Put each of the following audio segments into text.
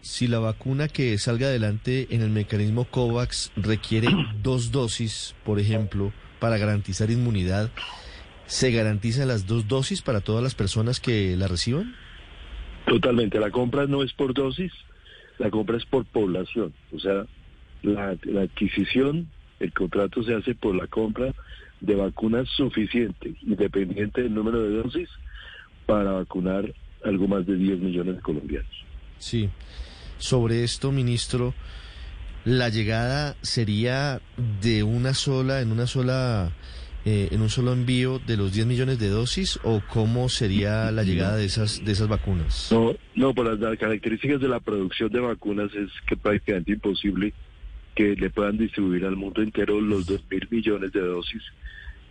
Si la vacuna que salga adelante en el mecanismo COVAX requiere dos dosis, por ejemplo, para garantizar inmunidad, ¿se garantizan las dos dosis para todas las personas que la reciban? Totalmente, la compra no es por dosis, la compra es por población, o sea, la, la adquisición, el contrato se hace por la compra de vacunas suficiente, independiente del número de dosis, para vacunar algo más de 10 millones de colombianos. Sí. Sobre esto, ministro, la llegada sería de una sola, en una sola, eh, en un solo envío de los 10 millones de dosis o cómo sería la llegada de esas, de esas vacunas? No, no, por las características de la producción de vacunas es que prácticamente imposible que le puedan distribuir al mundo entero los 2 mil millones de dosis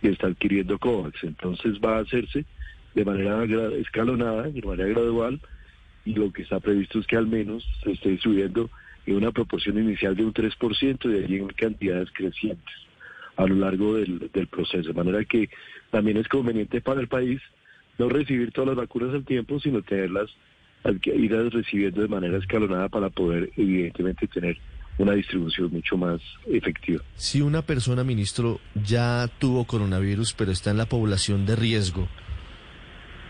que está adquiriendo COVAX. Entonces va a hacerse de manera escalonada, de manera gradual, y lo que está previsto es que al menos se esté subiendo en una proporción inicial de un 3% y de allí en cantidades crecientes a lo largo del, del proceso. De manera que también es conveniente para el país no recibir todas las vacunas al tiempo, sino tenerlas, ir recibiendo de manera escalonada para poder evidentemente tener una distribución mucho más efectiva. Si una persona, ministro, ya tuvo coronavirus, pero está en la población de riesgo,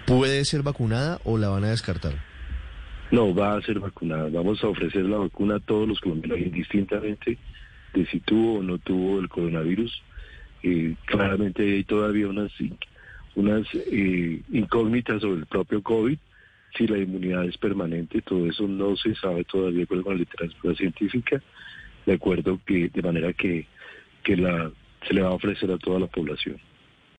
¿puede ser vacunada o la van a descartar? No, va a ser vacunada. Vamos a ofrecer la vacuna a todos los colombianos, indistintamente de si tuvo o no tuvo el coronavirus. Eh, claramente hay todavía unas, unas eh, incógnitas sobre el propio COVID, si la inmunidad es permanente, todo eso no se sabe todavía con la literatura científica, de acuerdo que de manera que, que la, se le va a ofrecer a toda la población.